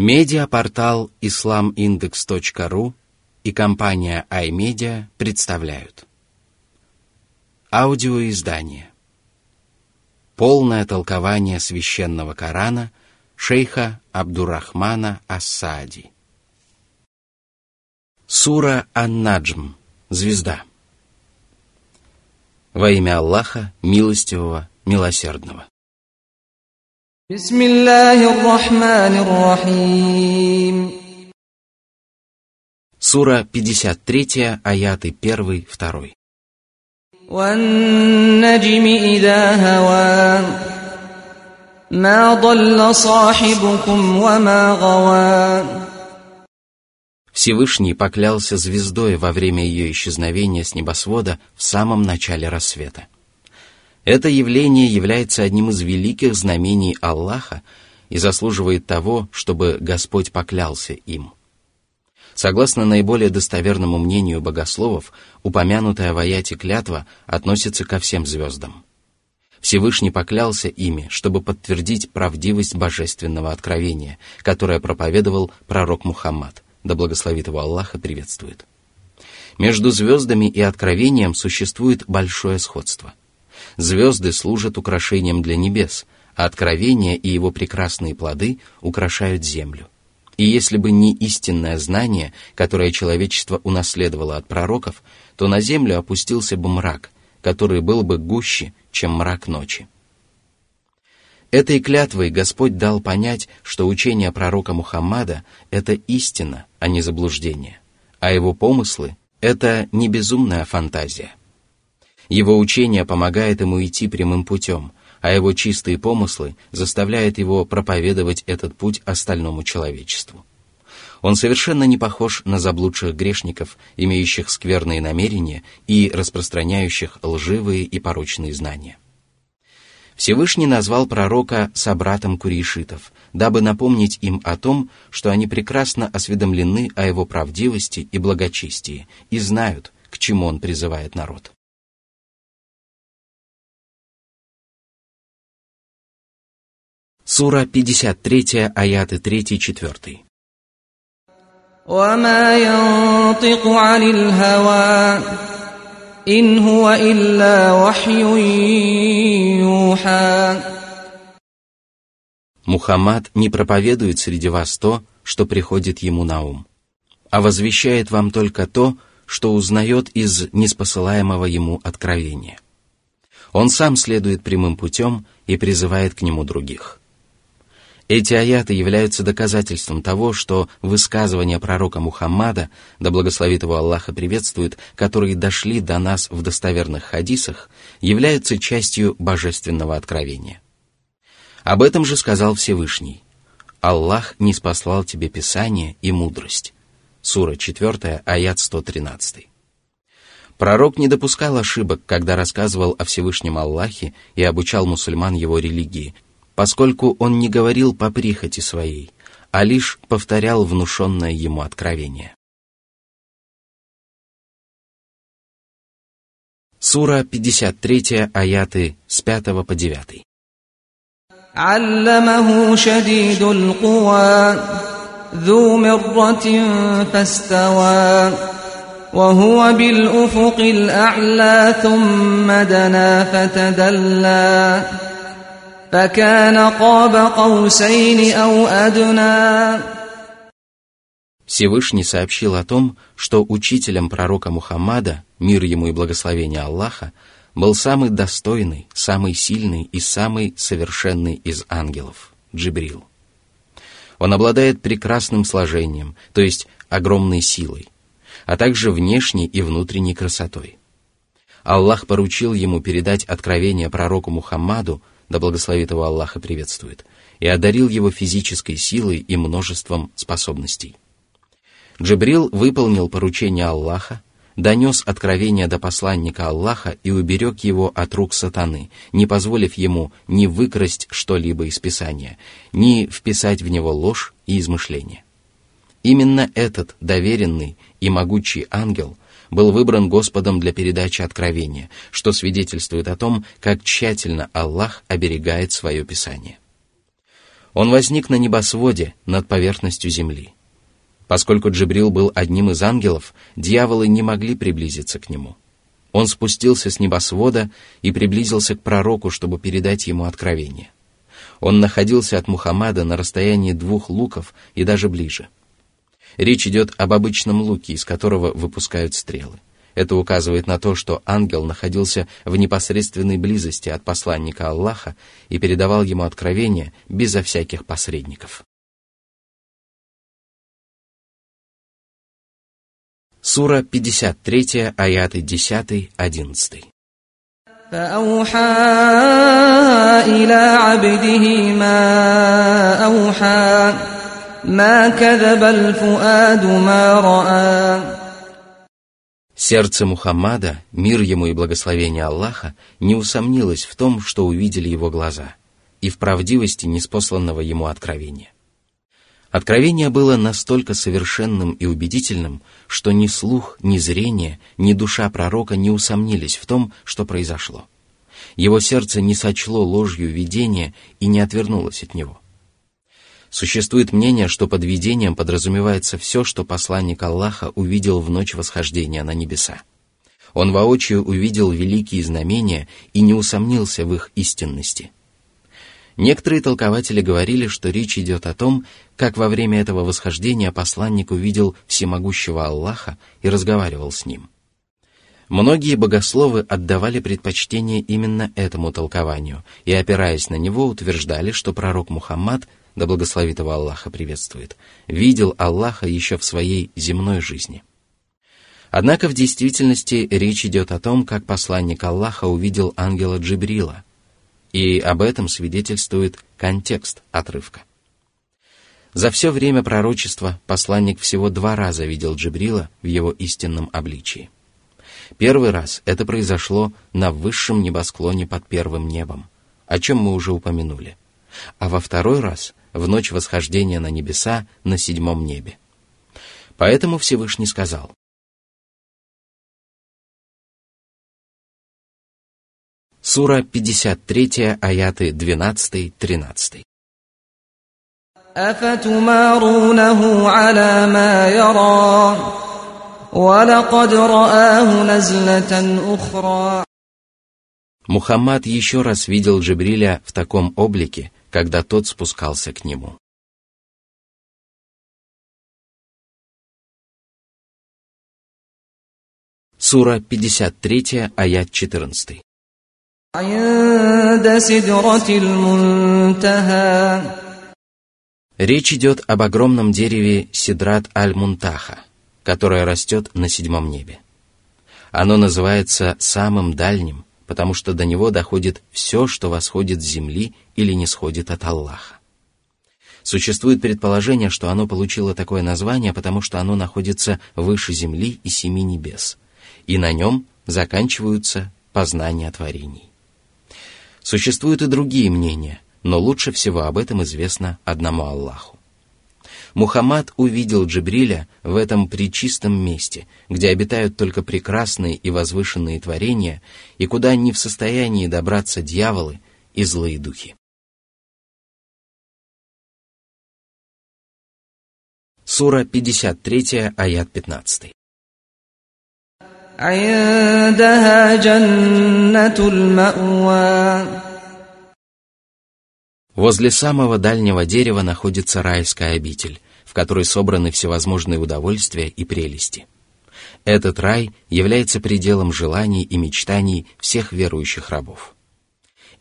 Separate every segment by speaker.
Speaker 1: Медиапортал islamindex.ru и компания iMedia представляют. Аудиоиздание. Полное толкование священного Корана шейха Абдурахмана Ассади. Сура Ан-Наджм. Звезда. Во имя Аллаха, милостивого, милосердного.
Speaker 2: بسم الله الرحمن الرحيم
Speaker 1: Сура 53, аяты 1, 2.
Speaker 2: والنجم إذا هوى ما ضل صاحبكم وما غوى
Speaker 1: Всевышний поклялся звездой во время ее исчезновения с небосвода в самом начале рассвета. Это явление является одним из великих знамений Аллаха и заслуживает того, чтобы Господь поклялся им. Согласно наиболее достоверному мнению богословов, упомянутая в аяте клятва относится ко всем звездам. Всевышний поклялся ими, чтобы подтвердить правдивость божественного откровения, которое проповедовал пророк Мухаммад, да благословит его Аллах и приветствует. Между звездами и откровением существует большое сходство – Звезды служат украшением для небес, а откровение и его прекрасные плоды украшают землю. И если бы не истинное знание, которое человечество унаследовало от пророков, то на землю опустился бы мрак, который был бы гуще, чем мрак ночи. Этой клятвой Господь дал понять, что учение пророка Мухаммада – это истина, а не заблуждение, а его помыслы – это не безумная фантазия. Его учение помогает ему идти прямым путем, а его чистые помыслы заставляют его проповедовать этот путь остальному человечеству. Он совершенно не похож на заблудших грешников, имеющих скверные намерения и распространяющих лживые и порочные знания. Всевышний назвал пророка собратом курейшитов, дабы напомнить им о том, что они прекрасно осведомлены о его правдивости и благочестии и знают, к чему он призывает народ. Сура 53, аяты 3 и 4.
Speaker 2: وما ينطق عن الهوى إن هو إلا وحي يوحى
Speaker 1: Мухаммад не проповедует среди вас то, что приходит ему на ум, а возвещает вам только то, что узнает из неспосылаемого ему откровения. Он сам следует прямым путем и призывает к нему других. Эти аяты являются доказательством того, что высказывания пророка Мухаммада, да благословит его Аллаха приветствует, которые дошли до нас в достоверных хадисах, являются частью божественного откровения. Об этом же сказал Всевышний. «Аллах не спаслал тебе Писание и мудрость». Сура 4, аят 113. Пророк не допускал ошибок, когда рассказывал о Всевышнем Аллахе и обучал мусульман его религии – поскольку он не говорил по прихоти своей, а лишь повторял внушенное ему откровение. Сура 53, аяты с 5 по 9.
Speaker 2: علمه شديد القوى ذو مرة فاستوى وهو بالأفق الأعلى ثم دنا فتدلى فكان قاب قوسين أو أدنى
Speaker 1: Всевышний сообщил о том, что учителем пророка Мухаммада, мир ему и благословение Аллаха, был самый достойный, самый сильный и самый совершенный из ангелов – Джибрил. Он обладает прекрасным сложением, то есть огромной силой, а также внешней и внутренней красотой. Аллах поручил ему передать откровение пророку Мухаммаду – да благословит его Аллах и приветствует, и одарил его физической силой и множеством способностей. Джибрил выполнил поручение Аллаха, донес откровение до посланника Аллаха и уберег его от рук сатаны, не позволив ему ни выкрасть что-либо из Писания, ни вписать в него ложь и измышления. Именно этот доверенный и могучий ангел – был выбран Господом для передачи откровения, что свидетельствует о том, как тщательно Аллах оберегает свое Писание. Он возник на небосводе над поверхностью земли. Поскольку Джибрил был одним из ангелов, дьяволы не могли приблизиться к нему. Он спустился с небосвода и приблизился к пророку, чтобы передать ему откровение. Он находился от Мухаммада на расстоянии двух луков и даже ближе. Речь идет об обычном луке, из которого выпускают стрелы. Это указывает на то, что ангел находился в непосредственной близости от посланника Аллаха и передавал ему откровение безо всяких посредников. Сура 53, аяты 10-11.
Speaker 2: فأوحى إلى عبده ما أوحى ما كذب الفؤاد ما رأى
Speaker 1: Сердце Мухаммада, мир ему и благословение Аллаха, не усомнилось в том, что увидели его глаза, и в правдивости неспосланного ему откровения. Откровение было настолько совершенным и убедительным, что ни слух, ни зрение, ни душа пророка не усомнились в том, что произошло. Его сердце не сочло ложью видения и не отвернулось от него – Существует мнение, что под видением подразумевается все, что посланник Аллаха увидел в ночь восхождения на небеса. Он воочию увидел великие знамения и не усомнился в их истинности. Некоторые толкователи говорили, что речь идет о том, как во время этого восхождения посланник увидел всемогущего Аллаха и разговаривал с ним. Многие богословы отдавали предпочтение именно этому толкованию и, опираясь на него, утверждали, что пророк Мухаммад да благословит его Аллаха приветствует, видел Аллаха еще в своей земной жизни. Однако в действительности речь идет о том, как посланник Аллаха увидел ангела Джибрила, и об этом свидетельствует контекст отрывка. За все время пророчества посланник всего два раза видел Джибрила в его истинном обличии. Первый раз это произошло на высшем небосклоне под первым небом, о чем мы уже упомянули, а во второй раз в ночь восхождения на небеса на седьмом небе. Поэтому Всевышний сказал, Сура 53, аяты 12-13.
Speaker 2: أفتمارونه على ما يرى ولقد رآه نزلة أخرى
Speaker 1: Мухаммад еще раз видел Джибриля в таком облике, когда тот спускался к нему. Сура 53, аят 14. Речь идет об огромном дереве Сидрат Аль-Мунтаха, которое растет на седьмом небе. Оно называется самым дальним, потому что до него доходит все, что восходит с земли или не сходит от Аллаха. Существует предположение, что оно получило такое название, потому что оно находится выше земли и семи небес, и на нем заканчиваются познания творений. Существуют и другие мнения, но лучше всего об этом известно одному Аллаху. Мухаммад увидел Джибриля в этом причистом месте, где обитают только прекрасные и возвышенные творения, и куда не в состоянии добраться дьяволы и злые духи. Сура 53, аят 15. Возле самого дальнего дерева находится райская обитель, в которой собраны всевозможные удовольствия и прелести. Этот рай является пределом желаний и мечтаний всех верующих рабов.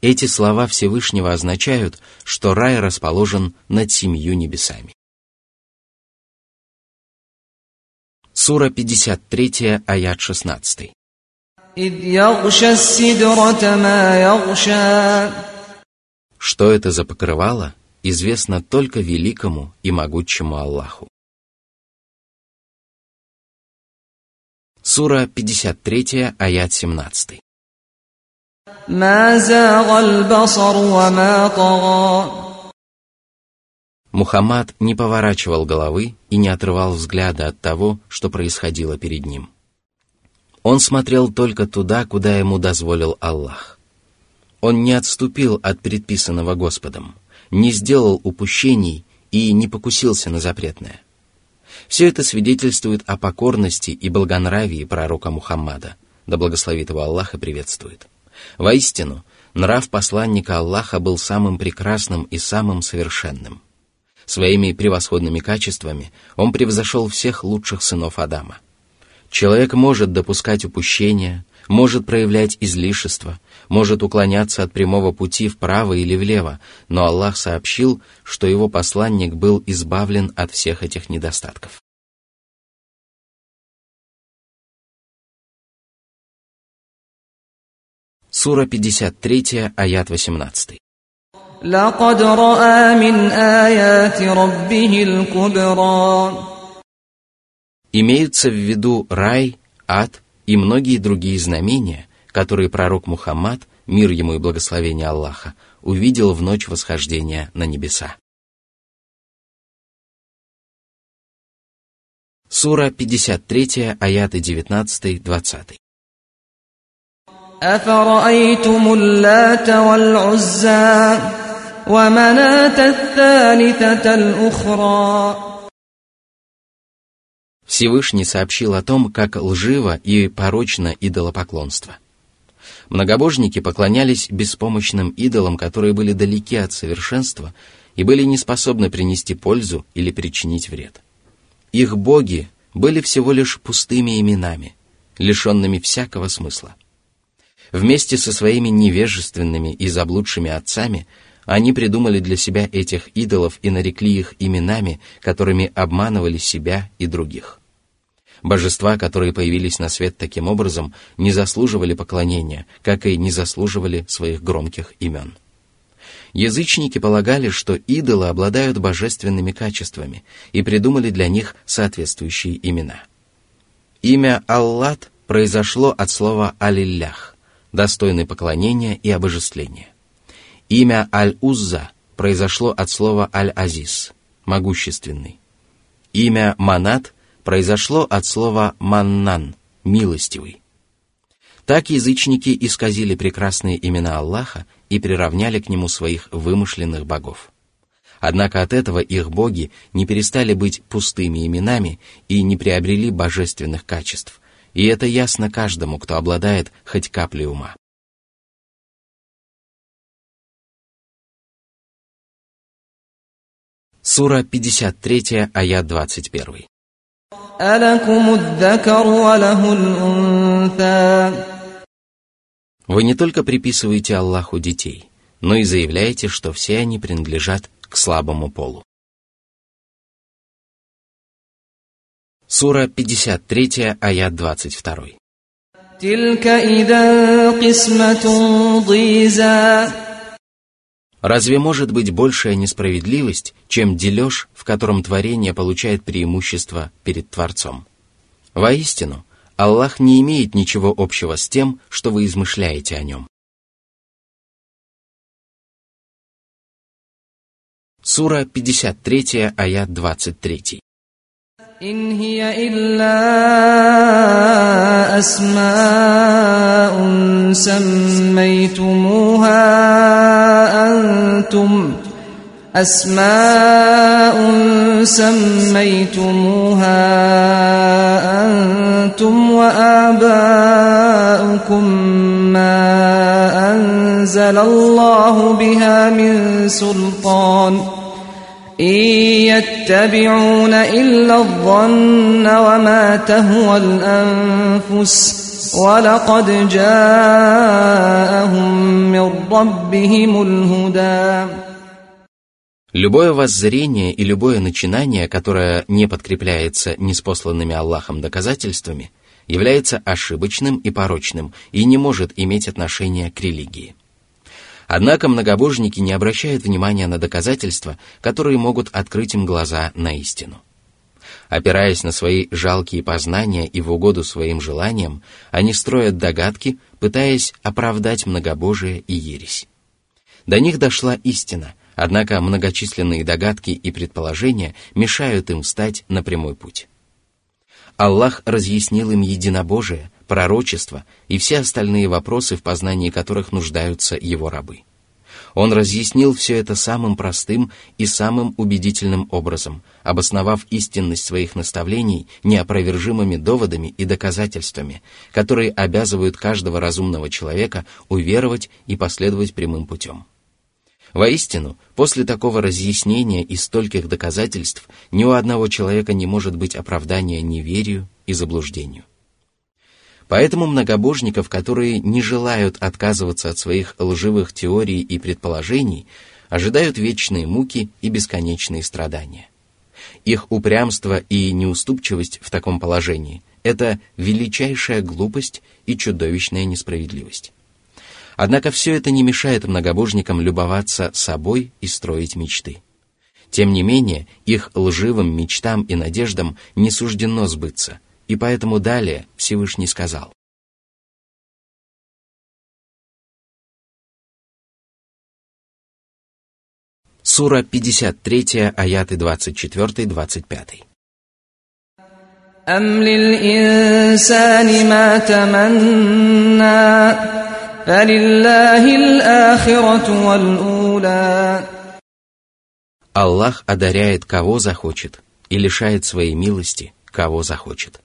Speaker 1: Эти слова Всевышнего означают, что рай расположен над семью небесами. Сура 53, аят 16. Что это за покрывало, известно только великому и могучему Аллаху. Сура 53, аят 17. Мухаммад не поворачивал головы и не отрывал взгляда от того, что происходило перед ним. Он смотрел только туда, куда ему дозволил Аллах. Он не отступил от предписанного Господом, не сделал упущений и не покусился на запретное. Все это свидетельствует о покорности и благонравии пророка Мухаммада, да благословит его Аллах и приветствует. Воистину, нрав посланника Аллаха был самым прекрасным и самым совершенным. Своими превосходными качествами он превзошел всех лучших сынов Адама. Человек может допускать упущения, может проявлять излишество, может уклоняться от прямого пути вправо или влево, но Аллах сообщил, что его посланник был избавлен от всех этих недостатков. Сура 53, аят 18.
Speaker 2: لقد رأى من آيات ربه الكبرى
Speaker 1: Имеются в виду рай, ад и многие другие знамения, которые пророк Мухаммад, мир ему и благословение Аллаха, увидел в ночь восхождения на небеса. Сура 53, аяты 19-20.
Speaker 2: أفرأيتم اللات والعزى ومناة الثالثة الأخرى
Speaker 1: Всевышний сообщил о том, как лживо и порочно идолопоклонство. Многобожники поклонялись беспомощным идолам, которые были далеки от совершенства и были не способны принести пользу или причинить вред. Их боги были всего лишь пустыми именами, лишенными всякого смысла. Вместе со своими невежественными и заблудшими отцами они придумали для себя этих идолов и нарекли их именами, которыми обманывали себя и других. Божества, которые появились на свет таким образом, не заслуживали поклонения, как и не заслуживали своих громких имен. Язычники полагали, что идолы обладают божественными качествами и придумали для них соответствующие имена. Имя Аллат произошло от слова «алиллях», достойный поклонения и обожествления. Имя Аль-Узза произошло от слова Аль-Азиз, могущественный. Имя Манат произошло от слова «маннан» — «милостивый». Так язычники исказили прекрасные имена Аллаха и приравняли к нему своих вымышленных богов. Однако от этого их боги не перестали быть пустыми именами и не приобрели божественных качеств, и это ясно каждому, кто обладает хоть каплей ума. Сура 53, аят 21. Вы не только приписываете Аллаху детей, но и заявляете, что все они принадлежат к слабому полу. Сура 53, аят 22. Разве может быть большая несправедливость, чем дележ, в котором творение получает преимущество перед Творцом? Воистину, Аллах не имеет ничего общего с тем, что вы измышляете о нем. Сура 53, аят 23.
Speaker 2: إن هي إلا أسماء سميتموها أنتم أسماء سميتموها أنتم وآباؤكم ما أنزل الله بها من سلطان ۖ إن يتبعون إلا الظن وما تهوى الأنفس ولقد جاءهم من ربهم الهدى
Speaker 1: Любое воззрение и любое начинание, которое не подкрепляется неспосланными Аллахом доказательствами, является ошибочным и порочным и не может иметь отношения к религии. Однако многобожники не обращают внимания на доказательства, которые могут открыть им глаза на истину. Опираясь на свои жалкие познания и в угоду своим желаниям, они строят догадки, пытаясь оправдать многобожие и ересь. До них дошла истина, однако многочисленные догадки и предположения мешают им встать на прямой путь. Аллах разъяснил им единобожие, пророчество и все остальные вопросы, в познании которых нуждаются его рабы. Он разъяснил все это самым простым и самым убедительным образом, обосновав истинность своих наставлений неопровержимыми доводами и доказательствами, которые обязывают каждого разумного человека уверовать и последовать прямым путем. Воистину, после такого разъяснения и стольких доказательств ни у одного человека не может быть оправдания неверию и заблуждению. Поэтому многобожников, которые не желают отказываться от своих лживых теорий и предположений, ожидают вечные муки и бесконечные страдания. Их упрямство и неуступчивость в таком положении – это величайшая глупость и чудовищная несправедливость. Однако все это не мешает многобожникам любоваться собой и строить мечты. Тем не менее, их лживым мечтам и надеждам не суждено сбыться – и поэтому далее Всевышний сказал. Сура 53, аяты 24-25. أم للإنسان ما تمنى فلله الآخرة والأولى Аллах одаряет кого захочет и лишает своей милости кого захочет.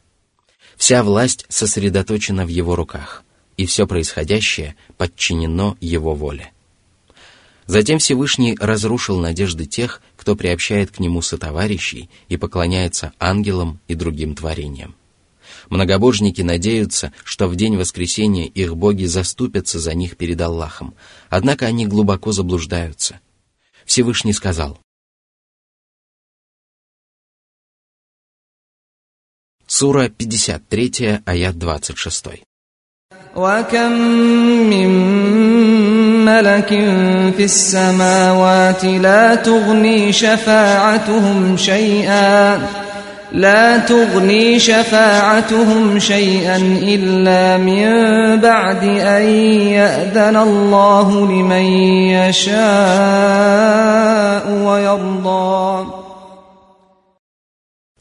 Speaker 1: Вся власть сосредоточена в его руках, и все происходящее подчинено его воле. Затем Всевышний разрушил надежды тех, кто приобщает к нему сотоварищей и поклоняется ангелам и другим творениям. Многобожники надеются, что в день воскресения их боги заступятся за них перед Аллахом, однако они глубоко заблуждаются. Всевышний сказал, Сура 53, аят 26. وكم من ملك في السماوات لا تغني شفاعتهم شيئا لا تغني شفاعتهم شيئا إلا من بعد أن يأذن الله لمن يشاء ويرضى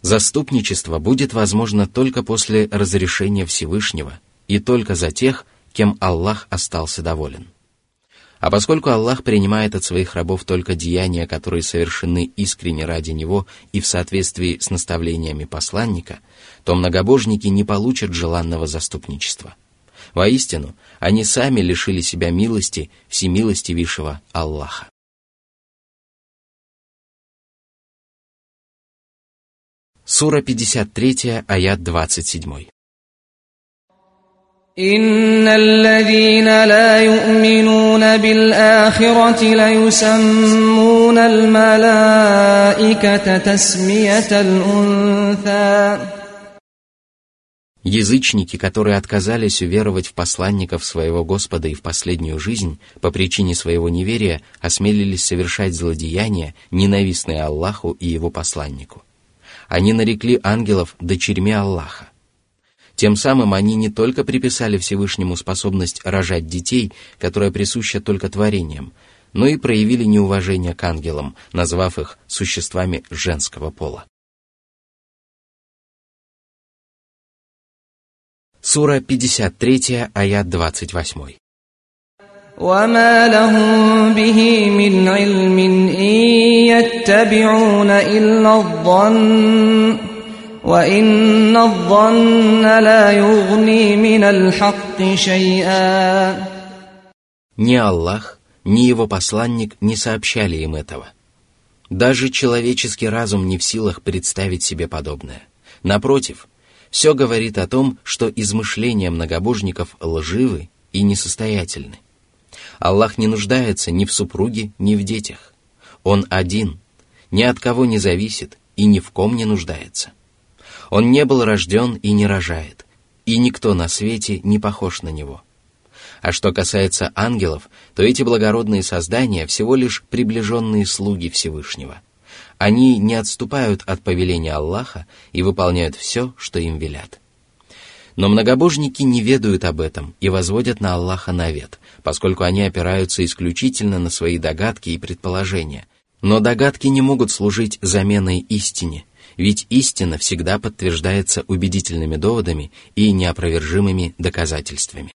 Speaker 1: Заступничество будет возможно только после разрешения Всевышнего и только за тех, кем Аллах остался доволен. А поскольку Аллах принимает от своих рабов только деяния, которые совершены искренне ради Него и в соответствии с наставлениями посланника, то многобожники не получат желанного заступничества. Воистину, они сами лишили себя милости всемилостивейшего Аллаха. Сура 53, аят 27. إن الذين لا يؤمنون بالآخرة ليسمون الملائكة تسمية الأنثى Язычники, которые отказались уверовать в посланников своего Господа и в последнюю жизнь, по причине своего неверия осмелились совершать злодеяния, ненавистные Аллаху и его посланнику – они нарекли ангелов дочерьми Аллаха. Тем самым они не только приписали Всевышнему способность рожать детей, которая присуща только творениям, но и проявили неуважение к ангелам, назвав их существами женского пола. Сура 53, аят 28. وما لهم به من علم إن يتبعون إلا الظن وإن الظن لا يغني من الحق شيئا Ни Аллах, ни Его посланник не сообщали им этого. Даже человеческий разум не в силах представить себе подобное. Напротив, все говорит о том, что измышления многобожников лживы и несостоятельны. Аллах не нуждается ни в супруге, ни в детях. Он один, ни от кого не зависит и ни в ком не нуждается. Он не был рожден и не рожает, и никто на свете не похож на него. А что касается ангелов, то эти благородные создания всего лишь приближенные слуги Всевышнего. Они не отступают от повеления Аллаха и выполняют все, что им велят. Но многобожники не ведают об этом и возводят на Аллаха навет, поскольку они опираются исключительно на свои догадки и предположения. Но догадки не могут служить заменой истине, ведь истина всегда подтверждается убедительными доводами и неопровержимыми доказательствами.